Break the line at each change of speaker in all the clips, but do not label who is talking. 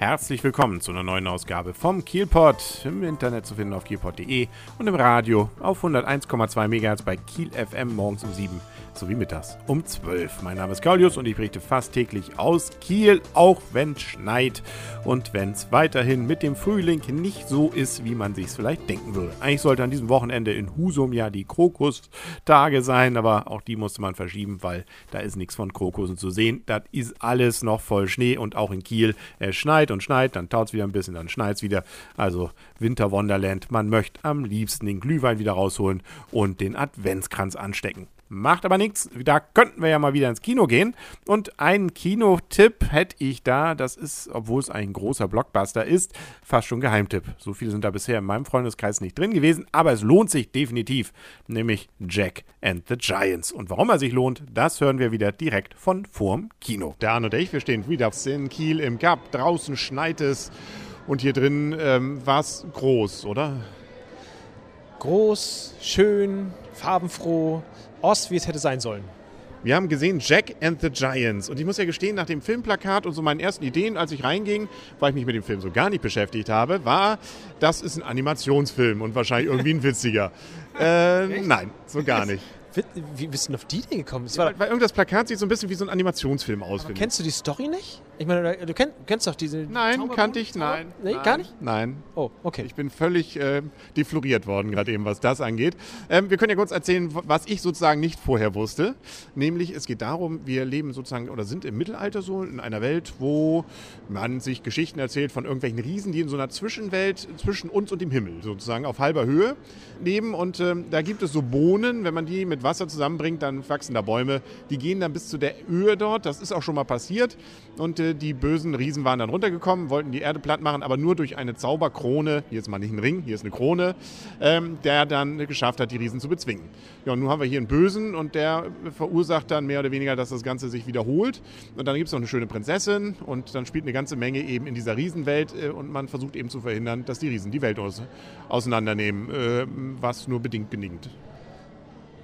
Herzlich willkommen zu einer neuen Ausgabe vom Kielpot. Im Internet zu finden auf kielpot.de und im Radio auf 101,2 MHz bei Kiel FM morgens um 7 sowie mittags um 12. Mein Name ist Kaulius und ich berichte fast täglich aus Kiel, auch wenn es schneit und wenn es weiterhin mit dem Frühling nicht so ist, wie man sich es vielleicht denken würde. Eigentlich sollte an diesem Wochenende in Husum ja die Krokustage sein, aber auch die musste man verschieben, weil da ist nichts von Krokussen zu sehen. Das ist alles noch voll Schnee und auch in Kiel es schneit und schneit, dann taut es wieder ein bisschen, dann schneit es wieder. Also Winter Wonderland. Man möchte am liebsten den Glühwein wieder rausholen und den Adventskranz anstecken. Macht aber nichts. Da könnten wir ja mal wieder ins Kino gehen. Und einen Kinotipp hätte ich da. Das ist, obwohl es ein großer Blockbuster ist, fast schon Geheimtipp. So viele sind da bisher in meinem Freundeskreis nicht drin gewesen. Aber es lohnt sich definitiv. Nämlich Jack and the Giants. Und warum er sich lohnt, das hören wir wieder direkt von vorm Kino. Der Arne und ich, wir stehen wieder in Kiel im Gap. Draußen schneit es. Und hier drin ähm, war es groß, oder?
Groß, schön, farbenfroh Ost, wie es hätte sein sollen.
Wir haben gesehen Jack and the Giants. Und ich muss ja gestehen, nach dem Filmplakat und so meinen ersten Ideen, als ich reinging, weil ich mich mit dem Film so gar nicht beschäftigt habe, war, das ist ein Animationsfilm und wahrscheinlich irgendwie ein witziger. äh, nein, so gar nicht.
Wie bist du denn auf die Idee gekommen?
Ja, weil, weil irgendwas Plakat sieht so ein bisschen wie so ein Animationsfilm aus.
Kennst du die Story nicht? Ich meine, du kennst, kennst doch diese.
Nein, kannte ich, nein.
Nee,
nein,
gar nicht?
Nein.
Oh, okay.
Ich bin völlig äh, defloriert worden, gerade eben, was das angeht. Ähm, wir können ja kurz erzählen, was ich sozusagen nicht vorher wusste. Nämlich, es geht darum, wir leben sozusagen oder sind im Mittelalter so in einer Welt, wo man sich Geschichten erzählt von irgendwelchen Riesen, die in so einer Zwischenwelt zwischen uns und dem Himmel sozusagen auf halber Höhe leben. Und ähm, da gibt es so Bohnen, wenn man die mit Wasser zusammenbringt, dann wachsen da Bäume. Die gehen dann bis zu der Höhe dort. Das ist auch schon mal passiert. Und äh, die bösen Riesen waren dann runtergekommen, wollten die Erde platt machen, aber nur durch eine Zauberkrone, hier ist mal nicht ein Ring, hier ist eine Krone, ähm, der dann geschafft hat, die Riesen zu bezwingen. Ja, und nun haben wir hier einen Bösen und der verursacht dann mehr oder weniger, dass das Ganze sich wiederholt. Und dann gibt es noch eine schöne Prinzessin und dann spielt eine ganze Menge eben in dieser Riesenwelt äh, und man versucht eben zu verhindern, dass die Riesen die Welt aus, auseinandernehmen, äh, was nur bedingt gelingt.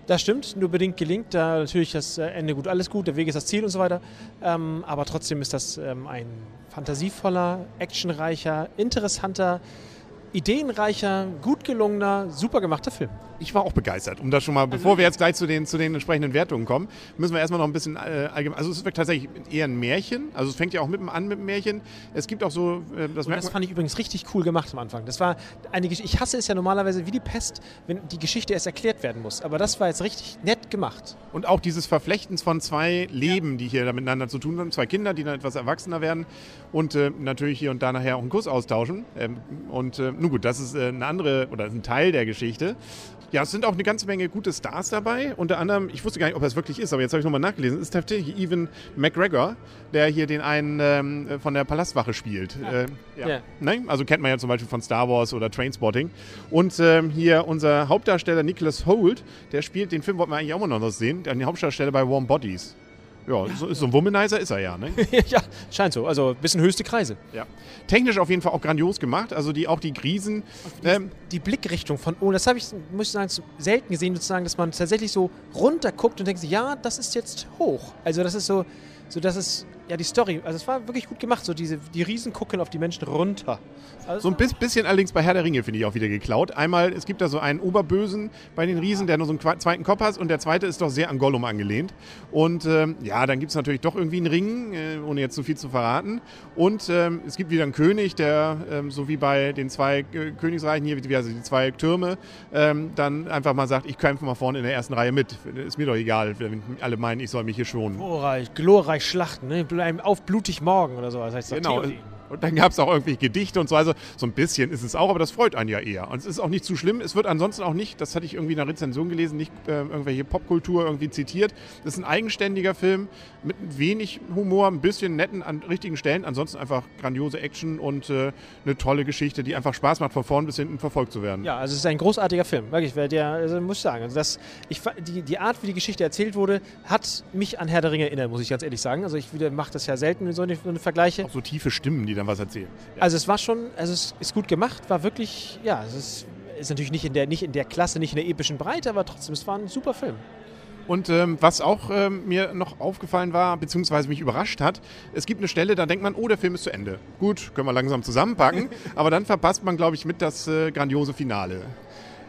Das stimmt, nur bedingt gelingt. Da natürlich das äh, Ende gut, alles gut, der Weg ist das Ziel und so weiter. Ähm, aber trotzdem ist das ähm, ein fantasievoller, actionreicher, interessanter, ideenreicher, gut gelungener, super gemachter Film
ich war auch begeistert. Um das schon mal, bevor wir jetzt gleich zu den, zu den entsprechenden Wertungen kommen, müssen wir erstmal noch ein bisschen äh, allgemein. Also es ist tatsächlich eher ein Märchen. Also es fängt ja auch mit an mit dem Märchen. Es gibt auch so.
Äh, das, das fand ich übrigens richtig cool gemacht am Anfang. Das war eine Ich hasse es ja normalerweise wie die Pest, wenn die Geschichte erst erklärt werden muss. Aber das war jetzt richtig nett gemacht.
Und auch dieses Verflechtens von zwei Leben, ja. die hier miteinander zu tun haben. Zwei Kinder, die dann etwas erwachsener werden und äh, natürlich hier und da nachher auch einen Kuss austauschen. Ähm, und äh, nun gut, das ist äh, eine andere oder ein Teil der Geschichte. Ja, es sind auch eine ganze Menge gute Stars dabei. Unter anderem, ich wusste gar nicht, ob es wirklich ist, aber jetzt habe ich nochmal nachgelesen, ist tatsächlich Evan McGregor, der hier den einen ähm, von der Palastwache spielt. Ja. Äh, ja. ja. Nein? Also kennt man ja zum Beispiel von Star Wars oder Trainspotting. Und ähm, hier unser Hauptdarsteller Nicholas Holt, der spielt, den Film wollten wir eigentlich auch mal noch sehen, der Hauptdarsteller bei Warm Bodies. Ja, so, so ein Womanizer ist er ja, ne?
ja, scheint so. Also ein bisschen höchste Kreise.
Ja. Technisch auf jeden Fall auch grandios gemacht. Also die, auch die Riesen.
Die, ähm, die Blickrichtung von oben, das habe ich, muss ich sagen, selten gesehen, sozusagen, dass man tatsächlich so runter guckt und denkt, ja, das ist jetzt hoch. Also das ist so, so dass es ja, die Story, also es war wirklich gut gemacht, so diese, die Riesen gucken auf die Menschen runter.
Also so ein bisschen allerdings bei Herr der Ringe finde ich auch wieder geklaut. Einmal, es gibt da so einen Oberbösen bei den Riesen, der nur so einen zweiten Kopf hat und der zweite ist doch sehr an Gollum angelehnt. Und ähm, ja, dann gibt es natürlich doch irgendwie einen Ring, äh, ohne jetzt zu viel zu verraten. Und ähm, es gibt wieder einen König, der ähm, so wie bei den zwei äh, Königsreichen hier, wie also die zwei Türme, ähm, dann einfach mal sagt, ich kämpfe mal vorne in der ersten Reihe mit. Ist mir doch egal, wenn alle meinen, ich soll mich hier schonen.
Glorreich, glorreich schlachten, ne? auf blutig morgen oder so. Das heißt
genau. Und dann gab es auch irgendwie Gedichte und so. Also so ein bisschen ist es auch, aber das freut einen ja eher. Und es ist auch nicht zu schlimm. Es wird ansonsten auch nicht, das hatte ich irgendwie in einer Rezension gelesen, nicht äh, irgendwelche Popkultur irgendwie zitiert. Das ist ein eigenständiger Film mit wenig Humor, ein bisschen netten an richtigen Stellen. Ansonsten einfach grandiose Action und äh, eine tolle Geschichte, die einfach Spaß macht, von vorn bis hinten verfolgt zu werden.
Ja, also es ist ein großartiger Film. Wirklich, der, also muss ich sagen. Also das, ich, die, die Art, wie die Geschichte erzählt wurde, hat mich an Herr der Ringe erinnert, muss ich ganz ehrlich sagen. Also ich mache das ja selten in so eine, so eine Vergleiche.
Auch so tiefe Stimmen, die dann was erzählen.
Ja. Also es war schon, also es ist gut gemacht, war wirklich, ja, es ist, ist natürlich nicht in, der, nicht in der Klasse, nicht in der epischen Breite, aber trotzdem, es war ein super Film.
Und ähm, was auch ähm, mir noch aufgefallen war, beziehungsweise mich überrascht hat, es gibt eine Stelle, da denkt man, oh, der Film ist zu Ende. Gut, können wir langsam zusammenpacken. aber dann verpasst man, glaube ich, mit das äh, grandiose Finale.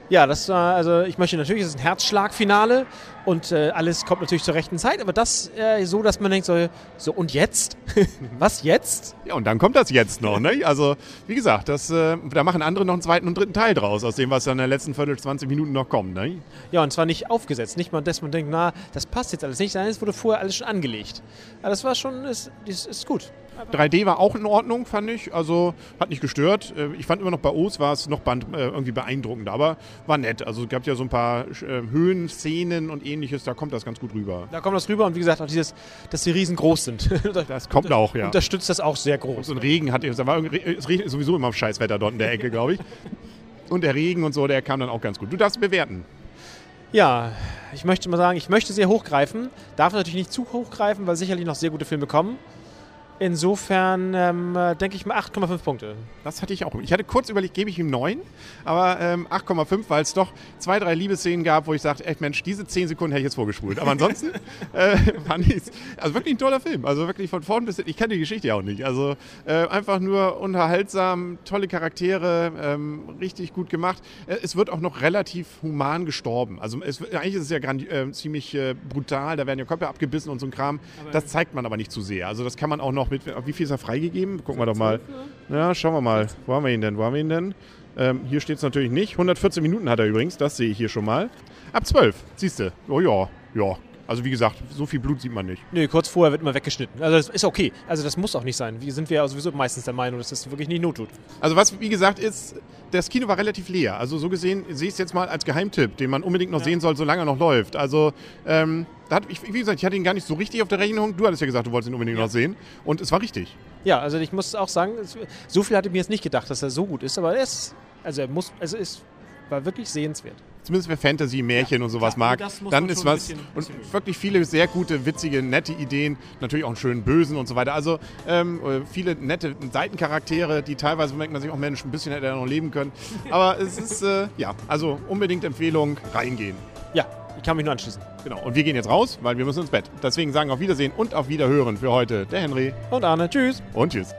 Ja, das war, also ich möchte natürlich, es ist ein Herzschlagfinale und äh, alles kommt natürlich zur rechten Zeit, aber das äh, so, dass man denkt, so, so und jetzt? Was jetzt?
Ja, und dann kommt das jetzt noch, ne? Also, wie gesagt, das, äh, da machen andere noch einen zweiten und dritten Teil draus, aus dem, was dann in der letzten Viertel, 20 Minuten noch kommt, ne?
Ja, und zwar nicht aufgesetzt, nicht mal, dass man denkt, na, das passt jetzt alles nicht, sondern es wurde vorher alles schon angelegt. Aber das war schon, ist, ist, ist gut.
3D war auch in Ordnung, fand ich. Also hat nicht gestört. Äh, ich fand immer noch bei O's war es noch äh, irgendwie beeindruckend, aber war nett. Also es gab ja so ein paar äh, Höhenszenen und ähnliches, da kommt das ganz gut rüber.
Da kommt das rüber und wie gesagt, auch dieses, dass die Riesen groß sind.
das kommt auch, ja.
Unterstützt das auch sehr groß.
Und so ein Regen hat, es regnet sowieso immer auf Scheißwetter dort in der Ecke, glaube ich. Und der Regen und so, der kam dann auch ganz gut. Du darfst bewerten.
Ja, ich möchte mal sagen, ich möchte sehr hochgreifen. Darf natürlich nicht zu hochgreifen, weil sicherlich noch sehr gute Filme kommen. Insofern ähm, denke ich mal 8,5 Punkte.
Das hatte ich auch. Ich hatte kurz überlegt, gebe ich ihm 9, aber ähm, 8,5, weil es doch zwei, drei Liebesszenen gab, wo ich sagte, echt Mensch, diese 10 Sekunden hätte ich jetzt vorgespult. Aber ansonsten äh, fand ich es also wirklich ein toller Film. Also wirklich von vorn bis hin. Ich kenne die Geschichte ja auch nicht. Also äh, einfach nur unterhaltsam, tolle Charaktere, ähm, richtig gut gemacht. Äh, es wird auch noch relativ human gestorben. Also es, eigentlich ist es ja äh, ziemlich äh, brutal. Da werden ja Köpfe abgebissen und so ein Kram. Aber das zeigt man aber nicht zu sehr. Also das kann man auch noch noch mit. Wie viel ist er freigegeben? Gucken wir doch mal. Ja, schauen wir mal. Wo haben wir ihn denn? Wo haben wir ihn denn? Ähm, hier steht es natürlich nicht. 114 Minuten hat er übrigens, das sehe ich hier schon mal. Ab 12, siehst du. Oh ja, ja. Also wie gesagt, so viel Blut sieht man nicht.
Nö, kurz vorher wird immer weggeschnitten. Also das ist okay. Also das muss auch nicht sein. Wir sind ja sowieso meistens der Meinung, dass das wirklich nicht not tut.
Also was, wie gesagt, ist, das Kino war relativ leer. Also so gesehen sehe ich es jetzt mal als Geheimtipp, den man unbedingt noch ja. sehen soll, solange er noch läuft. Also ähm, hat, ich, wie gesagt, ich hatte ihn gar nicht so richtig auf der Rechnung. Du hattest ja gesagt, du wolltest ihn unbedingt ja. noch sehen. Und es war richtig.
Ja, also ich muss auch sagen, so viel hatte ich mir jetzt nicht gedacht, dass er so gut ist. Aber er ist, also er muss, also ist, war wirklich sehenswert
zumindest wer Fantasy, Märchen ja, und sowas mag, dann ist was. Bisschen, und wirklich viele sehr gute, witzige, nette Ideen. Natürlich auch einen schönen Bösen und so weiter. Also ähm, äh, viele nette Seitencharaktere, die teilweise merkt man sich auch, Mensch, ein bisschen hätte er noch leben können. Aber es ist, äh, ja, also unbedingt Empfehlung, reingehen.
Ja, ich kann mich nur anschließen.
Genau. Und wir gehen jetzt raus, weil wir müssen ins Bett. Deswegen sagen auf Wiedersehen und auf Wiederhören für heute der Henry.
Und Arne. Tschüss.
Und tschüss.